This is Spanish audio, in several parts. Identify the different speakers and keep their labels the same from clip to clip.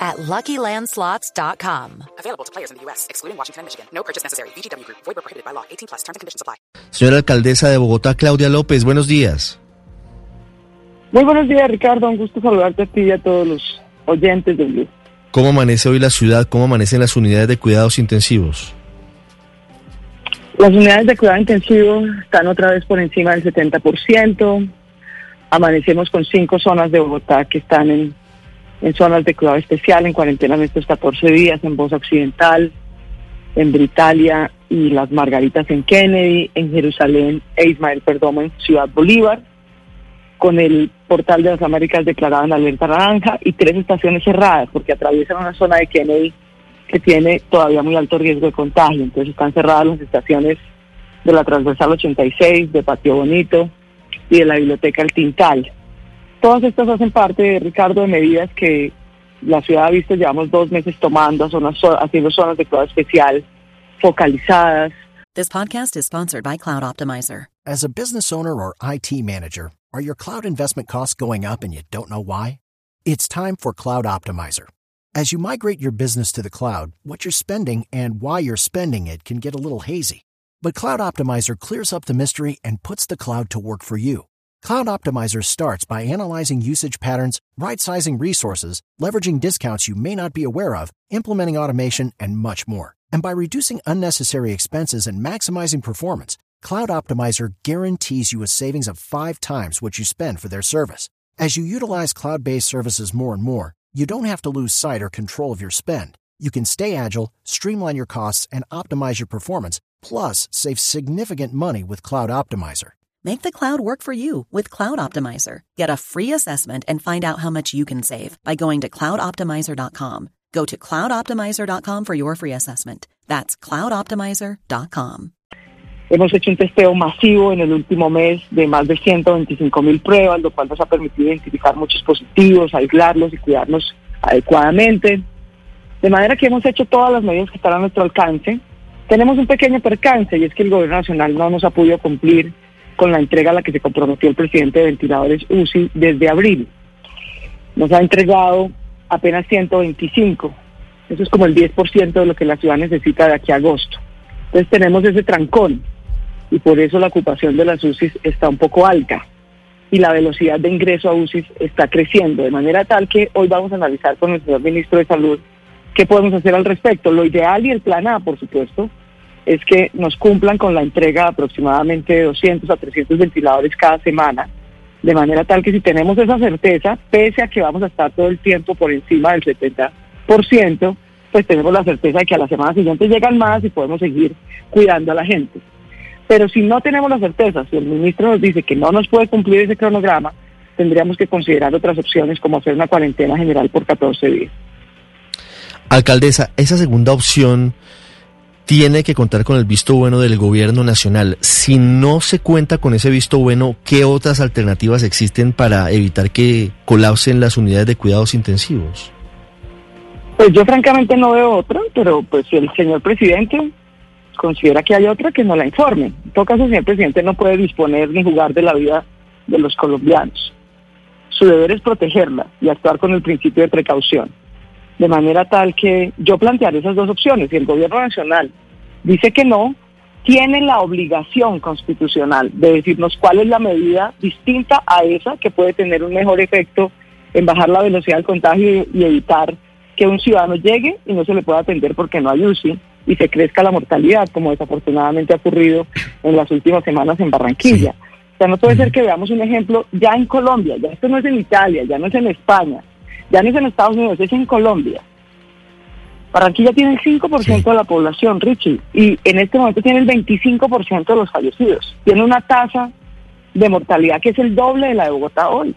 Speaker 1: at LuckyLandSlots.com.
Speaker 2: Available to players in the U.S., excluding Washington and Michigan. No purchase necessary. VGW Group. Void prohibited by law. 18 plus. Terms and conditions apply.
Speaker 3: Señora alcaldesa de Bogotá, Claudia López, buenos días.
Speaker 4: Muy buenos días, Ricardo. Un gusto saludarte a ti y a todos los oyentes del Blue.
Speaker 3: ¿Cómo amanece hoy la ciudad? ¿Cómo amanecen las unidades de cuidados intensivos?
Speaker 4: Las unidades de cuidado intensivo están otra vez por encima del 70%. Amanecemos con cinco zonas de Bogotá que están en, en zonas de cuidado especial, en cuarentena en estos 14 días, en Voz Occidental, en Britalia y Las Margaritas en Kennedy, en Jerusalén e Ismael Perdomo en Ciudad Bolívar, con el portal de las Américas declarado en alerta naranja y tres estaciones cerradas porque atraviesan una zona de Kennedy que tiene todavía muy alto riesgo de contagio. Entonces están cerradas las estaciones de la Transversal 86, de Patio Bonito y de la Biblioteca El Tintal. Todas estas hacen parte, Ricardo, de medidas que la ciudad ha visto, llevamos dos meses tomando, zonas, haciendo zonas de cuidado especial focalizadas.
Speaker 5: This podcast is sponsored by Cloud Optimizer.
Speaker 6: As a business owner or IT manager, are your cloud investment costs going up and you don't know why? It's time for Cloud Optimizer. As you migrate your business to the cloud, what you're spending and why you're spending it can get a little hazy. But Cloud Optimizer clears up the mystery and puts the cloud to work for you. Cloud Optimizer starts by analyzing usage patterns, right sizing resources, leveraging discounts you may not be aware of, implementing automation, and much more. And by reducing unnecessary expenses and maximizing performance, Cloud Optimizer guarantees you a savings of five times what you spend for their service. As you utilize cloud based services more and more, you don't have to lose sight or control of your spend. You can stay agile, streamline your costs, and optimize your performance, plus save significant money with Cloud Optimizer.
Speaker 5: Make the cloud work for you with Cloud Optimizer. Get a free assessment and find out how much you can save by going to cloudoptimizer.com. Go to cloudoptimizer.com for your free assessment. That's cloudoptimizer.com.
Speaker 4: Hemos hecho un testeo masivo en el último mes de más de 125 mil pruebas, lo cual nos ha permitido identificar muchos positivos, aislarlos y cuidarnos adecuadamente. De manera que hemos hecho todas las medidas que están a nuestro alcance. Tenemos un pequeño percance y es que el gobierno nacional no nos ha podido cumplir con la entrega a la que se comprometió el presidente de ventiladores UCI desde abril. Nos ha entregado apenas 125. Eso es como el 10% de lo que la ciudad necesita de aquí a agosto. Entonces tenemos ese trancón y por eso la ocupación de las UCIs está un poco alta y la velocidad de ingreso a UCIs está creciendo, de manera tal que hoy vamos a analizar con el señor ministro de Salud qué podemos hacer al respecto. Lo ideal y el plan A, por supuesto, es que nos cumplan con la entrega de aproximadamente 200 a 300 ventiladores cada semana, de manera tal que si tenemos esa certeza, pese a que vamos a estar todo el tiempo por encima del 70%, pues tenemos la certeza de que a la semana siguiente llegan más y podemos seguir cuidando a la gente. Pero si no tenemos la certeza, si el ministro nos dice que no nos puede cumplir ese cronograma, tendríamos que considerar otras opciones como hacer una cuarentena general por 14 días.
Speaker 3: Alcaldesa, esa segunda opción tiene que contar con el visto bueno del gobierno nacional. Si no se cuenta con ese visto bueno, ¿qué otras alternativas existen para evitar que colapsen las unidades de cuidados intensivos?
Speaker 4: Pues yo francamente no veo otra, pero pues si el señor presidente considera que hay otra, que no la informe. En todo caso, el señor presidente no puede disponer ni jugar de la vida de los colombianos. Su deber es protegerla y actuar con el principio de precaución. De manera tal que yo plantearé esas dos opciones. Si el gobierno nacional dice que no, tiene la obligación constitucional de decirnos cuál es la medida distinta a esa que puede tener un mejor efecto en bajar la velocidad del contagio y evitar que un ciudadano llegue y no se le pueda atender porque no hay UCI y se crezca la mortalidad, como desafortunadamente ha ocurrido en las últimas semanas en Barranquilla. O sea, no puede ser que veamos un ejemplo ya en Colombia, ya esto no es en Italia, ya no es en España, ya no es en Estados Unidos, es en Colombia. Barranquilla tiene el 5% de la población, Richie, y en este momento tiene el 25% de los fallecidos. Tiene una tasa de mortalidad que es el doble de la de Bogotá hoy.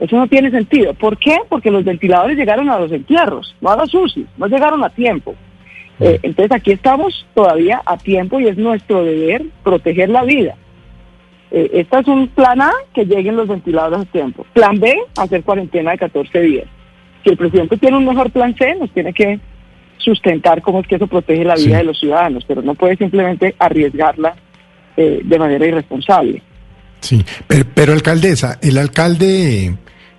Speaker 4: Eso no tiene sentido. ¿Por qué? Porque los ventiladores llegaron a los entierros, no a los UCI, no llegaron a tiempo. Eh, entonces aquí estamos todavía a tiempo y es nuestro deber proteger la vida. Eh, este es un plan A, que lleguen los ventiladores a tiempo. Plan B, hacer cuarentena de 14 días. Si el presidente tiene un mejor plan C, nos tiene que sustentar cómo es que eso protege la vida
Speaker 3: Sí.
Speaker 4: de los ciudadanos, pero no puede simplemente arriesgarla eh, de manera irresponsable.
Speaker 7: Sí, pero, pero, alcaldesa, el alcalde,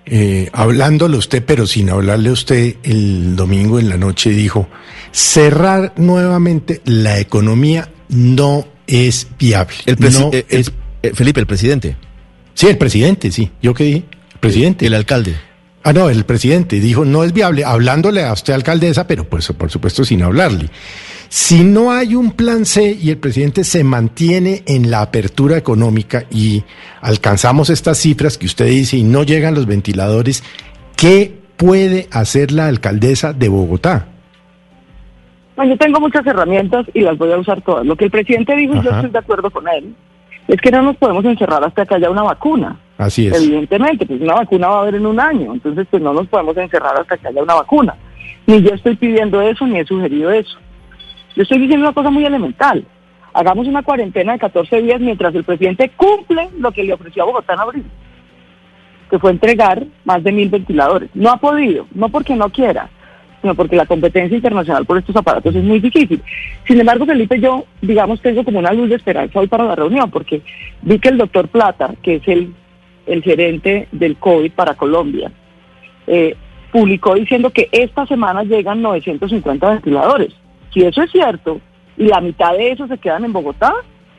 Speaker 7: eh, hablándole a usted, pero sin hablarle a usted, el domingo en la noche dijo, cerrar nuevamente la economía no es viable.
Speaker 3: El
Speaker 7: No
Speaker 3: eh, el-
Speaker 7: es-
Speaker 3: eh, Felipe, el presidente,
Speaker 7: sí, el presidente, sí. ¿Yo qué dije? El presidente.
Speaker 3: el alcalde.
Speaker 7: Ah, no, el presidente dijo, no es viable, hablándole a usted, alcaldesa, pero pues por supuesto sin hablarle. Si no hay un plan C y el presidente se mantiene en la apertura económica y alcanzamos estas cifras que usted dice y no llegan los ventiladores, ¿qué puede hacer la alcaldesa de Bogotá?
Speaker 4: Bueno, yo tengo muchas herramientas y las voy a usar todas. Lo que el presidente dijo, y yo
Speaker 7: Ajá.
Speaker 4: estoy de acuerdo con él, es que no nos podemos encerrar hasta que haya una vacuna.
Speaker 7: Así es.
Speaker 4: Evidentemente, pues una vacuna va a haber en un año, entonces pues no nos podemos encerrar hasta que haya una vacuna. Ni yo estoy pidiendo eso, ni he sugerido eso. Yo estoy diciendo una cosa muy elemental. Hagamos una cuarentena de 14 días mientras el presidente cumple lo que le ofreció a Bogotá en abril, que fue entregar más de mil ventiladores. No ha podido, no porque no quiera, sino porque la competencia internacional por estos aparatos es muy difícil. Sin embargo, Felipe, yo, digamos, tengo como una luz de esperanza hoy para la reunión, porque vi que el doctor Plata, que es el, el gerente del COVID para Colombia, eh, publicó diciendo que esta semana llegan 950 ventiladores. Si eso es cierto, y la mitad de esos se quedan en Bogotá,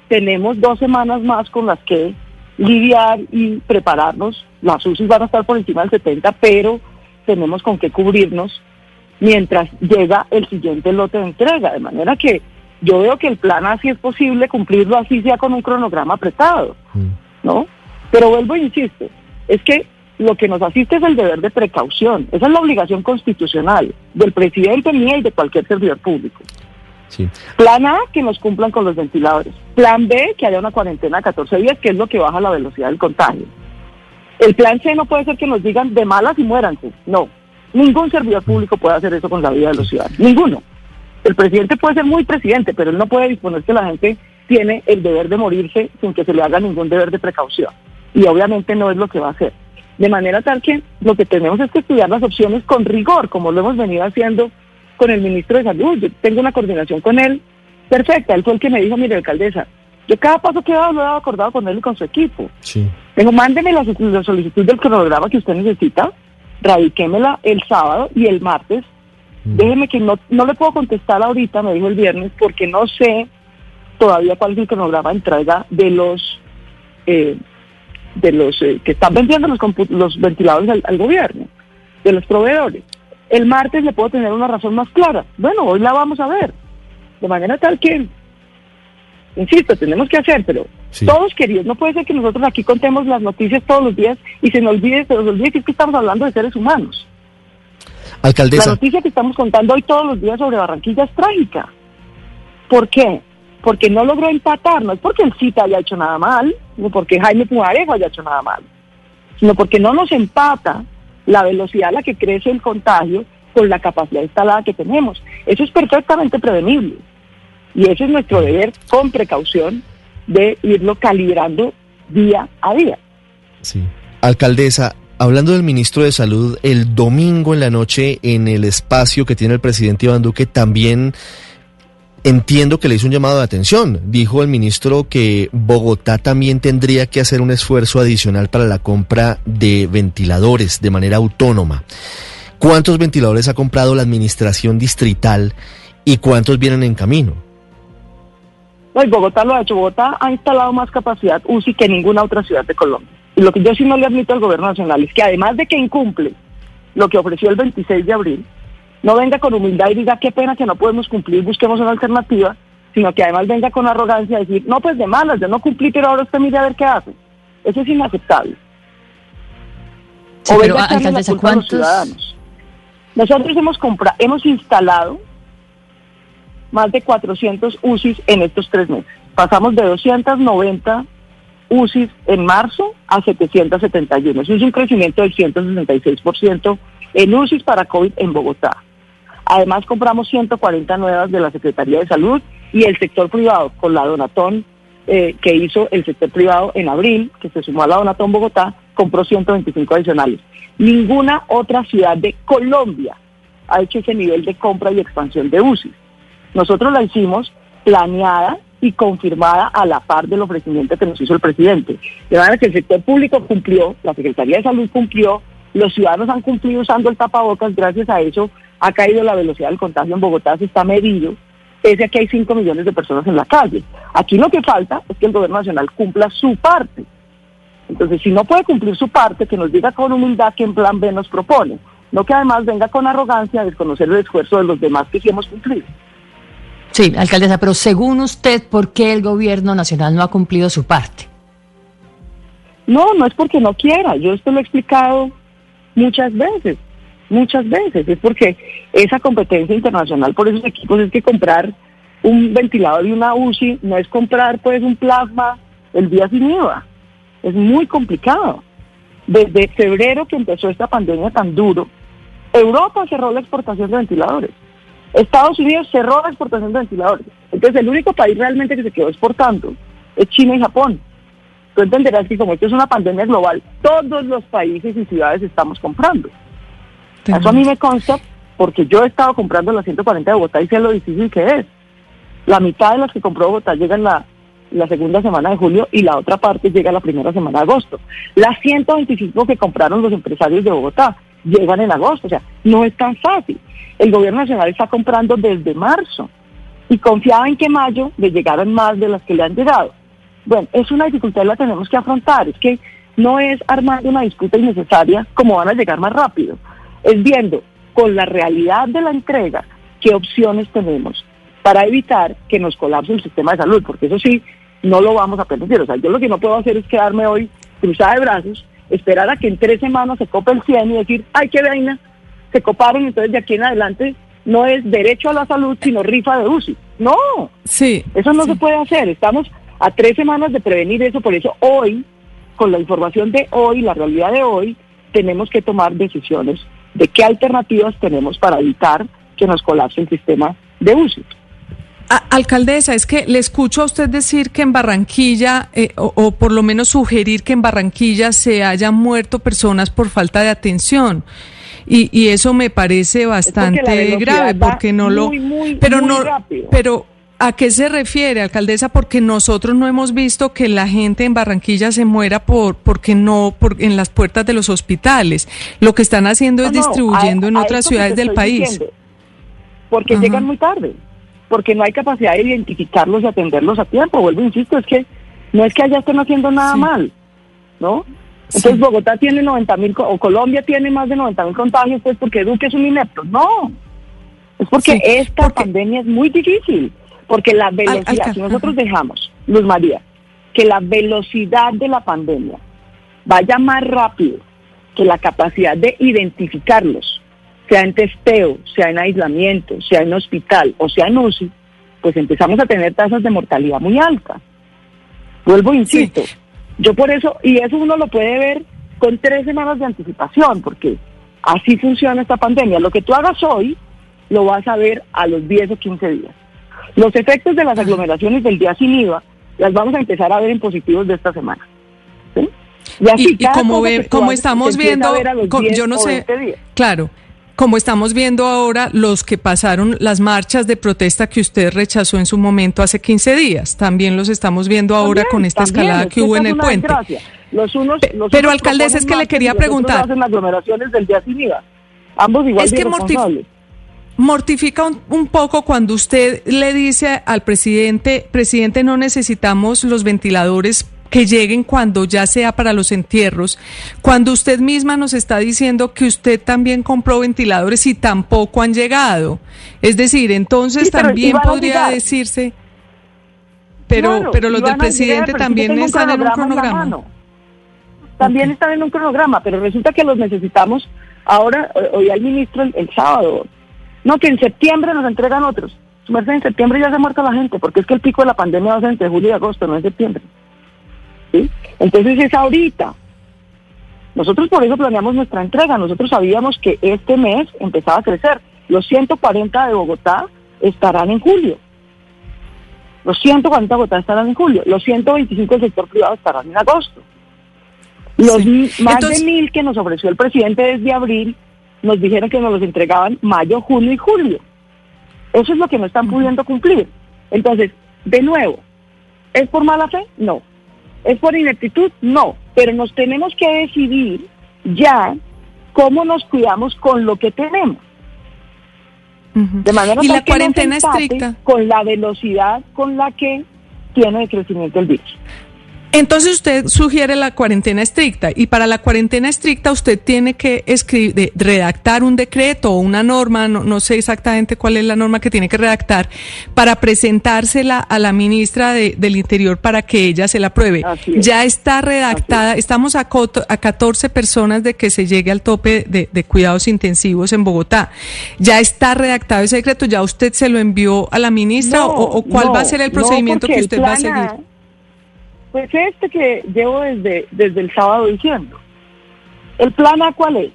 Speaker 4: tenemos dos semanas más con las que lidiar y prepararnos. Las UCI van a estar por encima del 70, pero tenemos con qué cubrirnos mientras llega el siguiente lote de entrega. De manera que yo veo que el plan así es posible cumplirlo así sea con un cronograma apretado,
Speaker 3: Mm.
Speaker 4: ¿no? Pero vuelvo e insisto, es que lo que nos asiste es el deber de precaución. Esa es la obligación constitucional del presidente mía y de cualquier servidor público.
Speaker 3: Sí.
Speaker 4: Plan A, que nos cumplan con los ventiladores. Plan B, que haya una cuarentena de 14 días, que es lo que baja la velocidad del contagio. El plan C no puede ser que nos digan de malas y muéranse. No. Ningún servidor público puede hacer eso con la vida de los ciudadanos. Ninguno. El presidente puede ser muy presidente, pero él no puede disponer que la gente tiene el deber de morirse sin que se le haga ningún deber de precaución. Y obviamente no es lo que va a hacer. De manera tal que lo que tenemos es que estudiar las opciones con rigor, como lo hemos venido haciendo con el ministro de Salud. Yo tengo una coordinación con él perfecta. Él fue el que me dijo, mire, alcaldesa, yo cada paso que he dado lo he dado acordado con él y con su equipo.
Speaker 3: Sí.
Speaker 4: Dijo, mándeme la, la solicitud del cronograma que usted necesita, radiquémela el sábado y el martes. Déjeme que no, no le puedo contestar ahorita, me dijo el viernes, porque no sé todavía cuál es el cronograma de entrega de los eh, de los eh, que están vendiendo los, los ventiladores al, al gobierno, de los proveedores. El martes le puedo tener una razón más clara. Bueno, hoy la vamos a ver. De manera tal que, insisto, tenemos que hacer, pero
Speaker 3: Sí.
Speaker 4: todos queridos, no puede ser que nosotros aquí contemos las noticias todos los días y se nos olvide, se nos olvide que es que estamos hablando de seres humanos. La
Speaker 3: Alcaldesa,
Speaker 4: noticia que estamos contando hoy todos los días sobre Barranquilla es trágica. ¿Por qué? Porque no logró empatar, no es porque el CITA haya hecho nada mal, no porque Jaime Pumarejo haya hecho nada mal, sino porque no nos empata la velocidad a la que crece el contagio con la capacidad instalada que tenemos. Eso es perfectamente prevenible. Y ese es nuestro deber con precaución de irlo calibrando día a día.
Speaker 3: sí. Alcaldesa, hablando del ministro de Salud, el domingo en la noche en el espacio que tiene el presidente Iván Duque también entiendo que le hizo un llamado de atención. Dijo el ministro que Bogotá también tendría que hacer un esfuerzo adicional para la compra de ventiladores de manera autónoma. ¿Cuántos ventiladores ha comprado la administración distrital y cuántos vienen en camino?
Speaker 4: No, y Bogotá lo ha hecho. Bogotá ha instalado más capacidad UCI que ninguna otra ciudad de Colombia. Y lo que yo sí no le admito al gobierno nacional es que además de que incumple lo que ofreció el 26 de abril, no venga con humildad y diga qué pena que no podemos cumplir, busquemos una alternativa, sino que además venga con arrogancia a decir, no, pues de malas, yo no cumplí, pero ahora usted mire a ver qué hace. Eso es inaceptable.
Speaker 8: Sí,
Speaker 4: o
Speaker 8: pero,
Speaker 4: a a ciudadanos. Nosotros hemos hemos instalado más de 400 UCIs en estos tres meses. Pasamos de 290 UCIs en marzo a 771. Eso es un crecimiento del 166% en UCIs para COVID en Bogotá. Además compramos 140 nuevas de la Secretaría de Salud y el sector privado con la Donatón eh, que hizo el sector privado en abril, que se sumó a la Donatón Bogotá, compró 125 adicionales. Ninguna otra ciudad de Colombia ha hecho ese nivel de compra y expansión de UCI. Nosotros la hicimos planeada y confirmada a la par del ofrecimiento que nos hizo el presidente. De manera que el sector público cumplió, la Secretaría de Salud cumplió, los ciudadanos han cumplido usando el tapabocas, gracias a eso ha caído la velocidad del contagio en Bogotá, se está medido, pese a que hay 5 millones de personas en la calle. Aquí lo que falta es que el gobierno nacional cumpla su parte. Entonces, si no puede cumplir su parte, que nos diga con humildad qué plan B nos propone, no que además venga con arrogancia a desconocer el esfuerzo de los demás que sí hemos cumplido.
Speaker 8: Sí, alcaldesa, pero según usted, ¿por qué el gobierno nacional no ha cumplido su parte?
Speaker 4: No, no es porque no quiera. Yo esto lo he explicado muchas veces, muchas veces. Es porque esa competencia internacional por esos equipos es que comprar un ventilador y una UCI no es comprar pues un plasma el día sin IVA. Es muy complicado. Desde febrero que empezó esta pandemia tan duro, Europa cerró la exportación de ventiladores. Estados Unidos cerró la exportación de ventiladores. Entonces el único país realmente que se quedó exportando es China y Japón. Tú entenderás que como esto es una pandemia global, todos los países y ciudades estamos comprando. Eso a mí me consta porque yo he estado comprando las 140 de Bogotá y sé lo difícil que es. La mitad de las que compró Bogotá llegan la, la segunda semana de julio y la otra parte llega la primera semana de agosto. Las 125 que compraron los empresarios de Bogotá llegan en agosto. O sea, no es tan fácil. El gobierno nacional está comprando desde marzo y confiaba en que mayo le llegaran más de las que le han llegado. Bueno, es una dificultad la tenemos que afrontar. Es que no es armando una disputa innecesaria como van a llegar más rápido. Es viendo con la realidad de la entrega qué opciones tenemos para evitar que nos colapse el sistema de salud, porque eso sí, no lo vamos a permitir. O sea, yo lo que no puedo hacer es quedarme hoy cruzada de brazos, esperar a que en tres semanas se cope el 100 y decir, ay, qué vaina, se coparon, entonces de aquí en adelante no es derecho a la salud, sino rifa de UCI. No,
Speaker 9: sí,
Speaker 4: eso no
Speaker 9: sí.
Speaker 4: se puede hacer. Estamos a tres semanas de prevenir eso, por eso hoy, con la información de hoy, la realidad de hoy, tenemos que tomar decisiones de qué alternativas tenemos para evitar que nos colapse el sistema de UCI.
Speaker 9: A- alcaldesa, es que le escucho a usted decir que en Barranquilla, eh, o, o por lo menos sugerir que en Barranquilla se hayan muerto personas por falta de atención. Y, y eso me parece bastante grave porque no lo
Speaker 4: muy, muy,
Speaker 9: pero
Speaker 4: muy
Speaker 9: no
Speaker 4: rápido.
Speaker 9: pero ¿a qué se refiere, alcaldesa? Porque nosotros no hemos visto que la gente en Barranquilla se muera por porque no por en las puertas de los hospitales. Lo que están haciendo es
Speaker 4: no,
Speaker 9: distribuyendo
Speaker 4: a-
Speaker 9: en
Speaker 4: a
Speaker 9: otras ciudades del país.
Speaker 4: diciendo. Porque
Speaker 9: Ajá.
Speaker 4: llegan muy tarde, porque no hay capacidad de identificarlos y atenderlos a tiempo. Vuelvo, insisto, es que no es que allá estén haciendo nada
Speaker 9: Sí.
Speaker 4: mal, ¿no? Entonces
Speaker 9: Sí.
Speaker 4: Bogotá tiene 90 mil, o Colombia tiene más de 90 mil contagios, pues porque Duque es un inepto. No, es porque
Speaker 9: Sí,
Speaker 4: esta
Speaker 9: porque-
Speaker 4: pandemia es muy difícil, porque la velocidad, si nosotros dejamos, Luz María, que la velocidad de la pandemia vaya más rápido que la capacidad de identificarlos, sea en testeo, sea en aislamiento, sea en hospital o sea en UCI, pues empezamos a tener tasas de mortalidad muy altas. Vuelvo, insisto, yo por eso, y eso uno lo puede ver con tres semanas de anticipación, porque así funciona esta pandemia. Lo que tú hagas hoy, lo vas a ver a los 10 o 15 días. Los efectos de las aglomeraciones del día sin IVA las vamos a empezar a ver en positivos de esta semana. ¿sí? así
Speaker 9: Y, y
Speaker 4: cada
Speaker 9: como, ve- estamos viendo,
Speaker 4: a ver a los
Speaker 9: co-
Speaker 4: 10
Speaker 9: yo no
Speaker 4: o
Speaker 9: sé,
Speaker 4: 20 días.
Speaker 9: claro, como estamos viendo ahora los que pasaron las marchas de protesta que usted rechazó en su momento hace 15 días, también los estamos viendo ahora
Speaker 4: También,
Speaker 9: con esta
Speaker 4: también,
Speaker 9: escalada
Speaker 4: es
Speaker 9: que hubo en el puente.
Speaker 4: Los unos, los
Speaker 9: pero,
Speaker 4: unos
Speaker 9: alcaldesa, es que le quería preguntar.
Speaker 4: hacen aglomeraciones del día sin IVA. Ambos igual
Speaker 9: Es que mortif-
Speaker 4: irresponsables.
Speaker 9: Mortifica un, un poco cuando usted le dice al presidente, presidente, no necesitamos los ventiladores que lleguen cuando ya sea para los entierros, cuando usted misma nos está diciendo que usted también compró ventiladores y tampoco han llegado. Es decir, entonces
Speaker 4: Sí,
Speaker 9: también podría decirse, pero,
Speaker 4: Claro,
Speaker 9: pero los del
Speaker 4: llegar,
Speaker 9: presidente también están en un cronograma.
Speaker 4: También están en un cronograma, pero resulta que los necesitamos ahora, oí al ministro el, el sábado, no, que en septiembre nos entregan otros. Su merced, en septiembre ya se ha muerto la gente, porque es que el pico de la pandemia va a ser entre julio y agosto, no en septiembre. ¿Sí? Entonces es ahorita. Nosotros por eso planeamos nuestra entrega. Nosotros sabíamos que este mes empezaba a crecer. Los 140 de Bogotá estarán en julio. Los 140 de Bogotá estarán en julio. Los 125 del sector privado estarán en agosto. Los más de mil que nos ofreció el presidente desde abril nos dijeron que nos los entregaban mayo, junio y julio. Eso es lo que no están pudiendo cumplir. Entonces, de nuevo, ¿es por mala fe? No. ¿Es por ineptitud? No. Pero nos tenemos que decidir ya cómo nos cuidamos con lo que tenemos. De manera
Speaker 9: ¿Y la cuarentena estricta?
Speaker 4: Con la velocidad con la que tiene el crecimiento el virus.
Speaker 9: Entonces usted sugiere la cuarentena estricta y para la cuarentena estricta usted tiene que escribir, redactar un decreto o una norma, no, sé exactamente cuál es la norma que tiene que redactar para presentársela a la ministra del Interior para que ella se la apruebe. Ya está redactada, estamos a, a 14 personas de que se llegue al tope de, cuidados intensivos en Bogotá. Ya está redactado ese decreto, ya usted se lo envió a la ministra o, cuál va a ser el procedimiento que usted va a seguir.
Speaker 4: Pues este que llevo desde, desde el sábado diciendo. ¿El plan A cuál es?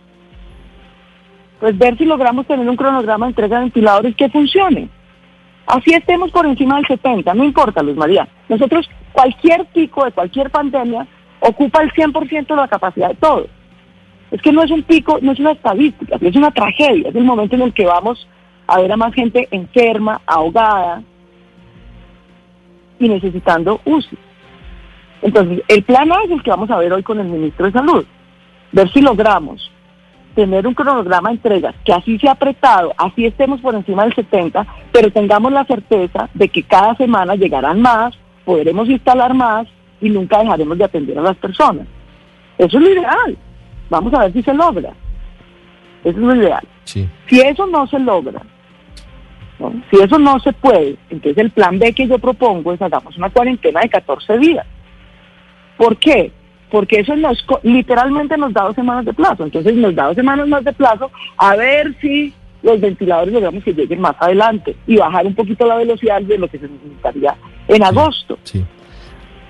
Speaker 4: Pues ver si logramos tener un cronograma de entrega de ventiladores que funcione. Así estemos por encima del 70, no importa, Luis María. Nosotros, cualquier pico de cualquier pandemia ocupa el 100% de la capacidad de todo. Es que no es un pico, no es una estadística, es una tragedia. Es el momento en el que vamos a ver a más gente enferma, ahogada y necesitando UCI. Entonces, el plan A es el que vamos a ver hoy con el ministro de Salud. Ver si logramos tener un cronograma de entregas que así sea apretado, así estemos por encima del 70, pero tengamos la certeza de que cada semana llegarán más, podremos instalar más y nunca dejaremos de atender a las personas. Eso es lo ideal. Vamos a ver si se logra. Eso es lo ideal. Si eso no se logra, si eso no se puede, entonces el plan B que yo propongo es hagamos una cuarentena de 14 días. ¿Por qué? Porque eso nos literalmente nos da dos semanas de plazo. Entonces nos da dos semanas más de plazo a ver si los ventiladores logramos que lleguen más adelante y bajar un poquito la velocidad de lo que se necesitaría en agosto.
Speaker 3: Sí.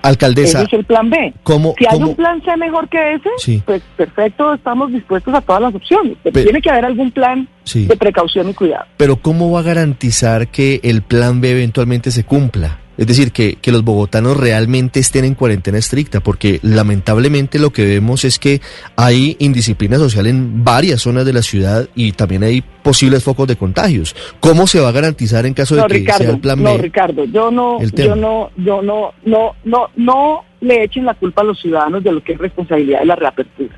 Speaker 3: Alcaldesa.
Speaker 4: Ese es el plan B. si hay un plan C mejor que ese, pues perfecto, estamos dispuestos a todas las opciones. Pero, tiene que haber algún plan de precaución y cuidado.
Speaker 3: Pero ¿cómo va a garantizar que el plan B eventualmente se cumpla? Es decir, que, que, los bogotanos realmente estén en cuarentena estricta, porque lamentablemente lo que vemos es que hay indisciplina social en varias zonas de la ciudad y también hay posibles focos de contagios. ¿Cómo se va a garantizar en caso de que sea el plan
Speaker 4: B? No, Ricardo, yo no, yo no, yo no, no, no, no le echen la culpa a los ciudadanos de lo que es responsabilidad de la reapertura.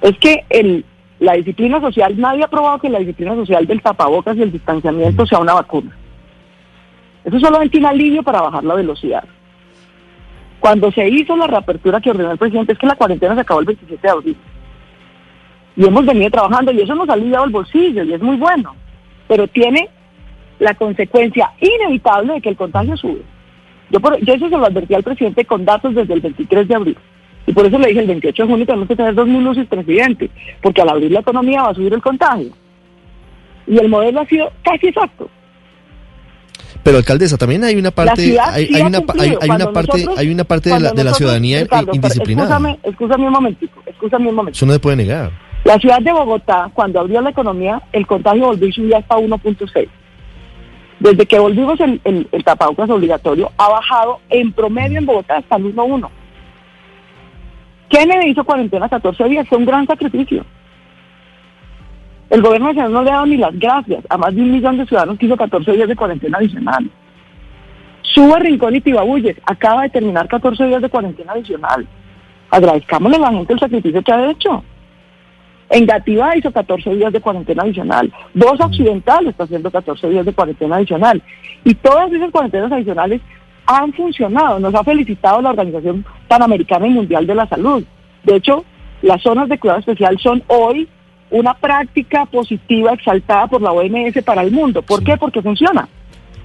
Speaker 4: Es que el, la disciplina social, nadie ha probado que la disciplina social del tapabocas y el distanciamiento sea una vacuna. Eso es solamente un alivio para bajar la velocidad. Cuando se hizo la reapertura que ordenó el presidente, es que la cuarentena se acabó el 27 de abril. Y hemos venido trabajando y eso nos ha aliviado el bolsillo y es muy bueno. Pero tiene la consecuencia inevitable de que el contagio sube. Yo, por, yo eso se lo advertí al presidente con datos desde el 23 de abril. Y por eso le dije el 28 de junio tenemos que tener dos minutos presidente, porque al abrir la economía va a subir el contagio. Y el modelo ha sido casi exacto.
Speaker 3: Pero alcaldesa, también hay una parte, hay, una, hay, una parte, hay una parte de la, de la ciudadanía indisciplinada.
Speaker 4: Escúchame, un escúchame un momentito.
Speaker 3: Eso no se puede negar.
Speaker 4: La ciudad de Bogotá, cuando abrió la economía, el contagio volvió y subió hasta 1.6. Desde que volvimos el, el, el tapabocas obligatorio, ha bajado en promedio en Bogotá hasta el 1.1. Kennedy hizo cuarentena 14 días, fue un gran sacrificio. El gobierno nacional no le ha dado ni las gracias a más de un millón de ciudadanos que hizo 14 días de cuarentena adicional. Sube Rincón y Tibabuyes, acaba de terminar 14 días de cuarentena adicional. Agradezcámosle a la gente el sacrificio que ha hecho. Engativá hizo 14 días de cuarentena adicional. Dos Occidental está haciendo 14 días de cuarentena adicional. Y todas esas cuarentenas adicionales han funcionado. Nos ha felicitado la Organización Panamericana y Mundial de la Salud. De hecho, las zonas de cuidado especial son hoy una práctica positiva exaltada por la OMS para el mundo. ¿Por qué? Porque funciona.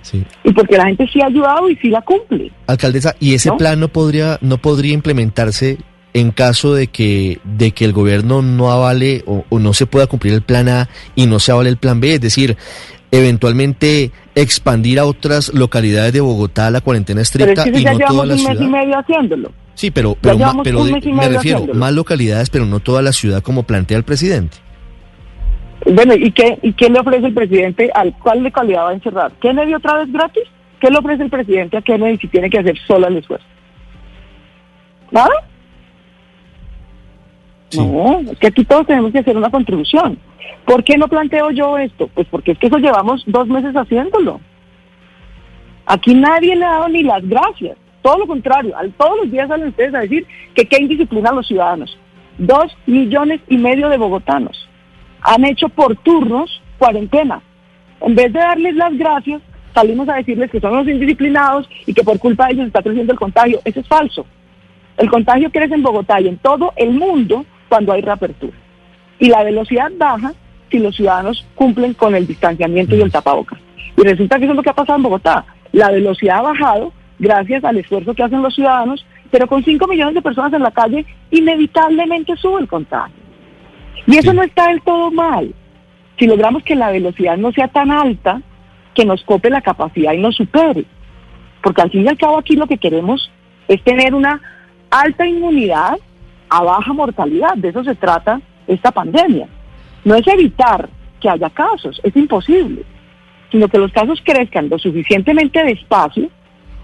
Speaker 4: Sí. Y porque la gente sí ha ayudado y sí la cumple.
Speaker 3: Alcaldesa, ¿y ese plan no podría, no podría implementarse en caso de que, de que el gobierno no avale o, no se pueda cumplir el plan A y no se avale el plan B? Es decir, eventualmente expandir a otras localidades de Bogotá la cuarentena estricta
Speaker 4: pero
Speaker 3: y
Speaker 4: ya
Speaker 3: no toda la
Speaker 4: un
Speaker 3: ciudad.
Speaker 4: Mes y medio haciéndolo.
Speaker 3: Sí, pero, pero, pero me refiero más localidades, pero no toda la ciudad como plantea el presidente.
Speaker 4: Bueno, ¿y qué, ¿y qué le ofrece el presidente al cual de calidad va a encerrar? ¿Kennedy otra vez gratis? ¿Qué le ofrece el presidente a Kennedy si tiene que hacer solo el esfuerzo? ¿Nada? No, es que aquí todos tenemos que hacer una contribución. ¿Por qué no planteo yo esto? Pues porque es que eso llevamos dos meses haciéndolo. Aquí nadie le ha dado ni las gracias. Todo lo contrario, al, todos los días salen ustedes a decir que qué indisciplina los ciudadanos. Dos millones y medio de bogotanos han hecho por turnos cuarentena. En vez de darles las gracias, salimos a decirles que son los indisciplinados y que por culpa de ellos está creciendo el contagio. Eso es falso. El contagio crece en Bogotá y en todo el mundo cuando hay reapertura. Y la velocidad baja si los ciudadanos cumplen con el distanciamiento y el tapabocas. Y resulta que eso es lo que ha pasado en Bogotá. La velocidad ha bajado gracias al esfuerzo que hacen los ciudadanos, pero con 5 millones de personas en la calle, inevitablemente sube el contagio. Y eso no está del todo mal. Si logramos que la velocidad no sea tan alta, que nos cope la capacidad y nos supere. Porque al fin y al cabo aquí lo que queremos es tener una alta inmunidad a baja mortalidad. De eso se trata esta pandemia. No es evitar que haya casos, es imposible, sino que los casos crezcan lo suficientemente despacio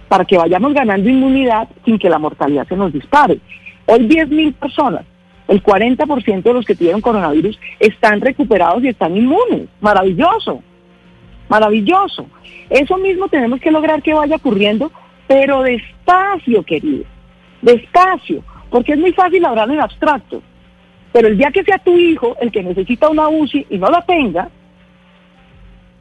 Speaker 4: para que vayamos ganando inmunidad sin que la mortalidad se nos dispare. Hoy 10.000 personas, el 40% de los que tuvieron coronavirus están recuperados y están inmunes. Maravilloso, maravilloso. Eso mismo tenemos que lograr que vaya ocurriendo, pero despacio, querido, despacio, porque es muy fácil hablar en abstracto. Pero el día que sea tu hijo el que necesita una UCI y no la tenga,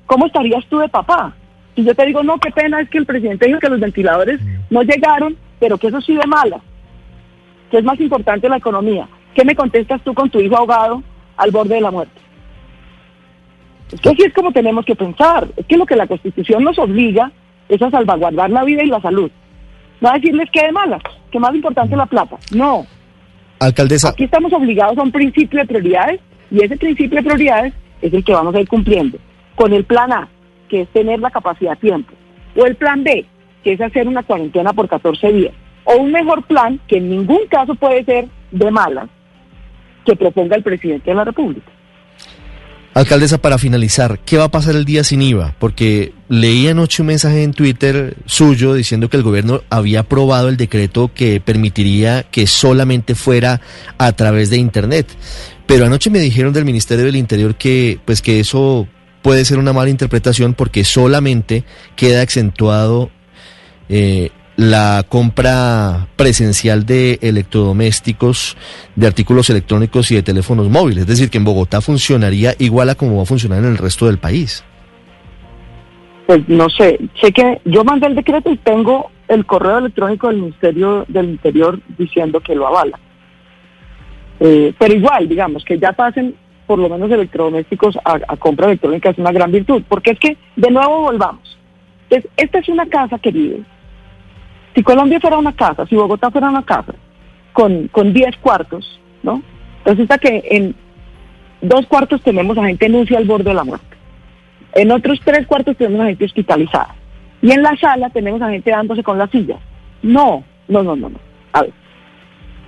Speaker 4: ¿cómo estarías tú de papá? Si yo te digo, no, qué pena, es que el presidente dijo que los ventiladores no llegaron, pero que eso sí de mala, que es más importante la economía. ¿Qué me contestas tú con tu hijo ahogado al borde de la muerte? Es que así es como tenemos que pensar. Es que lo que la Constitución nos obliga es a salvaguardar la vida y la salud. No a decirles que de malas, que más importante la plata. No.
Speaker 3: Alcaldesa.
Speaker 4: Aquí estamos obligados a un principio de prioridades y ese principio de prioridades es el que vamos a ir cumpliendo. Con el plan A, que es tener la capacidad a tiempo. O el plan B, que es hacer una cuarentena por 14 días. O un mejor plan, que en ningún caso puede ser de malas, que proponga el presidente de la República.
Speaker 3: Alcaldesa, para finalizar, ¿qué va a pasar el día sin IVA? Porque leí anoche un mensaje en Twitter suyo diciendo que el gobierno había aprobado el decreto que permitiría que solamente fuera a través de Internet. Pero anoche me dijeron del Ministerio del Interior que, pues, que eso puede ser una mala interpretación porque solamente queda acentuado eh, la compra presencial de electrodomésticos, de artículos electrónicos y de teléfonos móviles. Es decir, que en Bogotá funcionaría igual a como va a funcionar en el resto del país.
Speaker 4: Pues no sé, sé que yo mandé el decreto y tengo el correo electrónico del Ministerio del Interior diciendo que lo avala. Eh, pero igual, digamos, que ya pasen por lo menos electrodomésticos a, compra electrónica es una gran virtud, porque es que de nuevo volvamos. Entonces, esta es una casa, querido, si Colombia fuera una casa, si Bogotá fuera una casa, con, con 10 cuartos, ¿no? Resulta que en dos cuartos tenemos a gente en al borde de la muerte. En otros tres cuartos tenemos a gente hospitalizada. Y en la sala tenemos a gente dándose con la silla. No, no, no, no, no. A ver,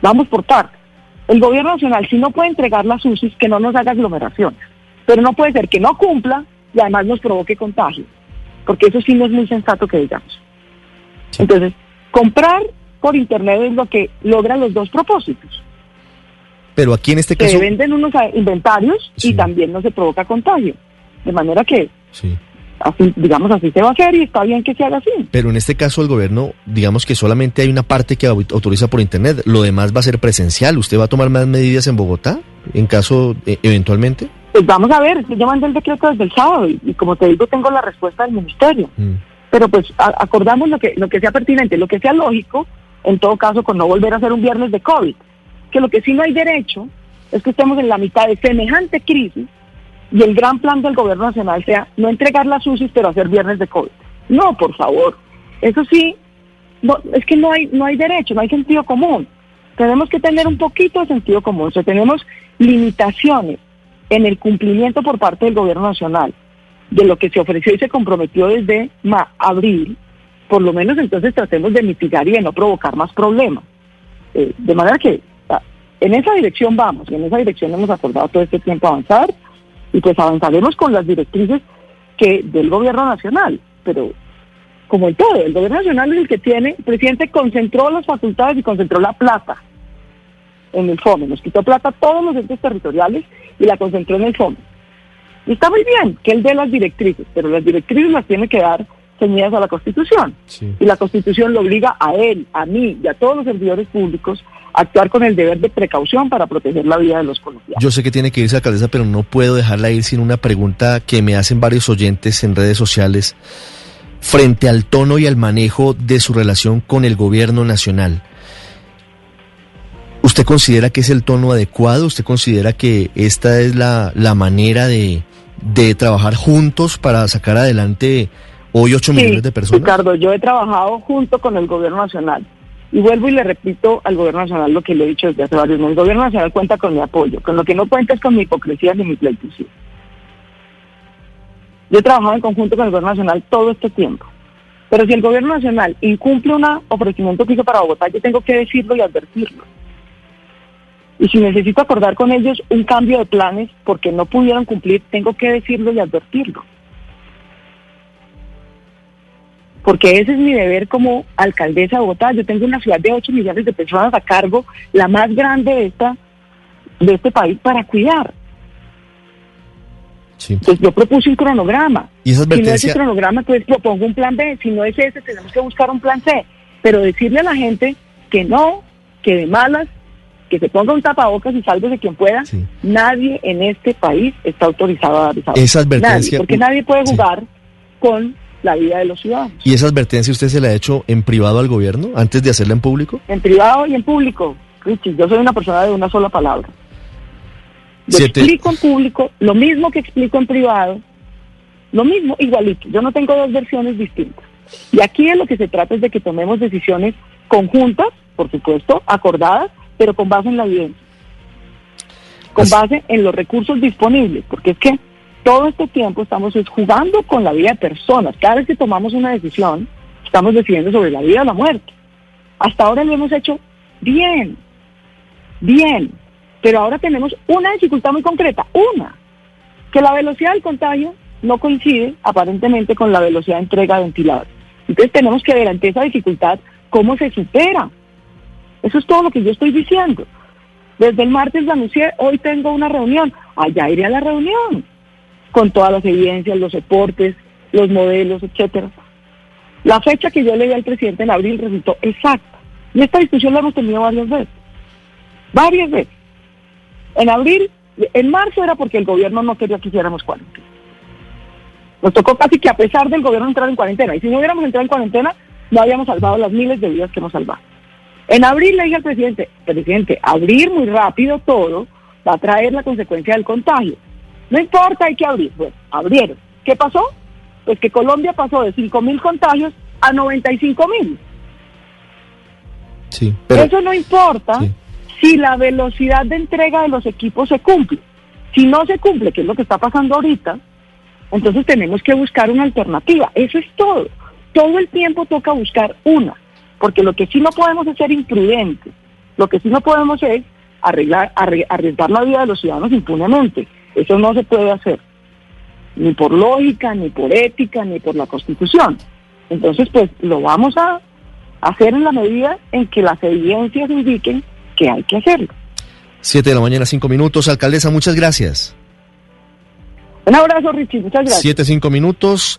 Speaker 4: vamos por partes. El gobierno nacional, si no puede entregar las UCIs, que no nos haga aglomeraciones. Pero no puede ser que no cumpla y además nos provoque contagio. Porque eso sí no es muy sensato que digamos. Entonces, Comprar por Internet es lo que logra los dos propósitos.
Speaker 3: Pero aquí en este caso...
Speaker 4: Se venden unos inventarios y también no se provoca contagio. De manera que, así, digamos, así se va a hacer y está bien que se haga así.
Speaker 3: Pero en este caso el gobierno, digamos que solamente hay una parte que autoriza por Internet, lo demás va a ser presencial. ¿Usted va a tomar más medidas en Bogotá, en caso, e, eventualmente?
Speaker 4: Pues vamos a ver, yo mandé el decreto desde el sábado y, como te digo, tengo la respuesta del ministerio. Mm pero pues acordamos lo que, lo que sea pertinente, lo que sea lógico, en todo caso con no volver a hacer un viernes de COVID, que lo que sí no hay derecho es que estemos en la mitad de semejante crisis y el gran plan del gobierno nacional sea no entregar las UCIs pero hacer viernes de COVID. No, por favor, eso sí, es que no hay, no hay derecho, no hay sentido común. Tenemos que tener un poquito de sentido común, o sea, tenemos limitaciones en el cumplimiento por parte del gobierno nacional de lo que se ofreció y se comprometió desde abril, por lo menos entonces tratemos de mitigar y de no provocar más problemas. Eh, de manera que ah, en esa dirección vamos, y en esa dirección hemos acordado todo este tiempo avanzar, y pues avanzaremos con las directrices que del gobierno nacional, pero como en todo, el gobierno nacional es el que tiene, el presidente concentró las facultades y concentró la plata en el FOME, nos quitó plata a todos los entes territoriales y la concentró en el FOME. Y está muy bien que él dé las directrices, pero las directrices las tiene que dar ceñidas a la Constitución. Y la Constitución lo obliga a él, a mí y a todos los servidores públicos a actuar con el deber de precaución para proteger la vida de los colombianos.
Speaker 3: Yo sé que tiene que irse alcaldesa, pero no puedo dejarla ir sin una pregunta que me hacen varios oyentes en redes sociales frente al tono y al manejo de su relación con el gobierno nacional. ¿Usted considera que es el tono adecuado? ¿Usted considera que esta es la, la manera de, de trabajar juntos para sacar adelante hoy 8 millones de personas?
Speaker 4: Ricardo, yo he trabajado junto con el gobierno nacional. Y vuelvo y le repito al gobierno nacional lo que le he dicho desde hace varios meses. El gobierno nacional cuenta con mi apoyo. Con lo que no cuenta es con mi hipocresía ni mi pleitesía. Yo he trabajado en conjunto con el gobierno nacional todo este tiempo. Pero si el gobierno nacional incumple un ofrecimiento que hizo para Bogotá, yo tengo que decirlo y advertirlo. Y si necesito acordar con ellos un cambio de planes porque no pudieron cumplir, tengo que decirlo y advertirlo. Porque ese es mi deber como alcaldesa de Bogotá. Yo tengo una ciudad de 8 millones de personas a cargo, la más grande de, esta, de este país, para cuidar. Entonces yo propuse un cronograma.
Speaker 3: ¿Y esa
Speaker 4: Si no es el cronograma, pues propongo un plan B. Si no es ese, tenemos que buscar un plan C. Pero decirle a la gente que no, que de malas, que se ponga un tapabocas y sálvese quien pueda,
Speaker 3: Sí.
Speaker 4: nadie en este país está autorizado a dar esa
Speaker 3: advertencia-
Speaker 4: Nadie, porque nadie puede
Speaker 3: Sí.
Speaker 4: jugar con la vida de los ciudadanos.
Speaker 3: ¿Y esa advertencia usted se la ha hecho en privado al gobierno antes de hacerla en público?
Speaker 4: En privado y en público. Richie, yo soy una persona de una sola palabra. Yo
Speaker 3: Siete-
Speaker 4: explico en público lo mismo que explico en privado, lo mismo, igualito. Yo no tengo dos versiones distintas. Y aquí de lo que se trata es de que tomemos decisiones conjuntas, por supuesto, acordadas, pero con base en la evidencia. Con base en los recursos disponibles, porque es que todo este tiempo estamos es jugando con la vida de personas. Cada vez que tomamos una decisión, estamos decidiendo sobre la vida o la muerte. Hasta ahora lo hemos hecho bien, bien, pero ahora tenemos una dificultad muy concreta, una, que la velocidad del contagio no coincide aparentemente con la velocidad de entrega de ventiladores. Entonces tenemos que ver ante esa dificultad cómo se supera. Eso es todo lo que yo estoy diciendo. Desde el martes lo anuncié, hoy tengo una reunión, allá iré a la reunión, con todas las evidencias, los soportes, los modelos, etcétera. La fecha que yo le di al presidente en abril resultó exacta. Y esta discusión la hemos tenido varias veces. Varias veces. En abril, en marzo era porque el gobierno no quería que hiciéramos cuarentena. Nos tocó casi que a pesar del gobierno entrar en cuarentena. Y si no hubiéramos entrado en cuarentena, no habíamos salvado las miles de vidas que hemos salvado. En abril le dije al presidente, presidente, abrir muy rápido todo va a traer la consecuencia del contagio. No importa, hay que abrir. Bueno, abrieron. ¿Qué pasó? Pues que Colombia pasó de 5 mil contagios a 95 mil.
Speaker 3: Sí, pero
Speaker 4: Eso no importa
Speaker 3: Sí.
Speaker 4: si la velocidad de entrega de los equipos se cumple. Si no se cumple, que es lo que está pasando ahorita, entonces tenemos que buscar una alternativa. Eso es todo. Todo el tiempo toca buscar una, porque lo que sí no podemos es ser imprudentes. Lo que sí no podemos es arreglar, arre- arriesgar la vida de los ciudadanos impunemente. Eso no se puede hacer, ni por lógica, ni por ética, ni por la Constitución. Entonces, pues lo vamos a hacer en la medida en que las evidencias indiquen que hay que hacerlo.
Speaker 3: 7 de la mañana, 5 minutos. Alcaldesa, muchas gracias.
Speaker 4: Un abrazo, Richie. Muchas gracias.
Speaker 3: 7, 5 minutos.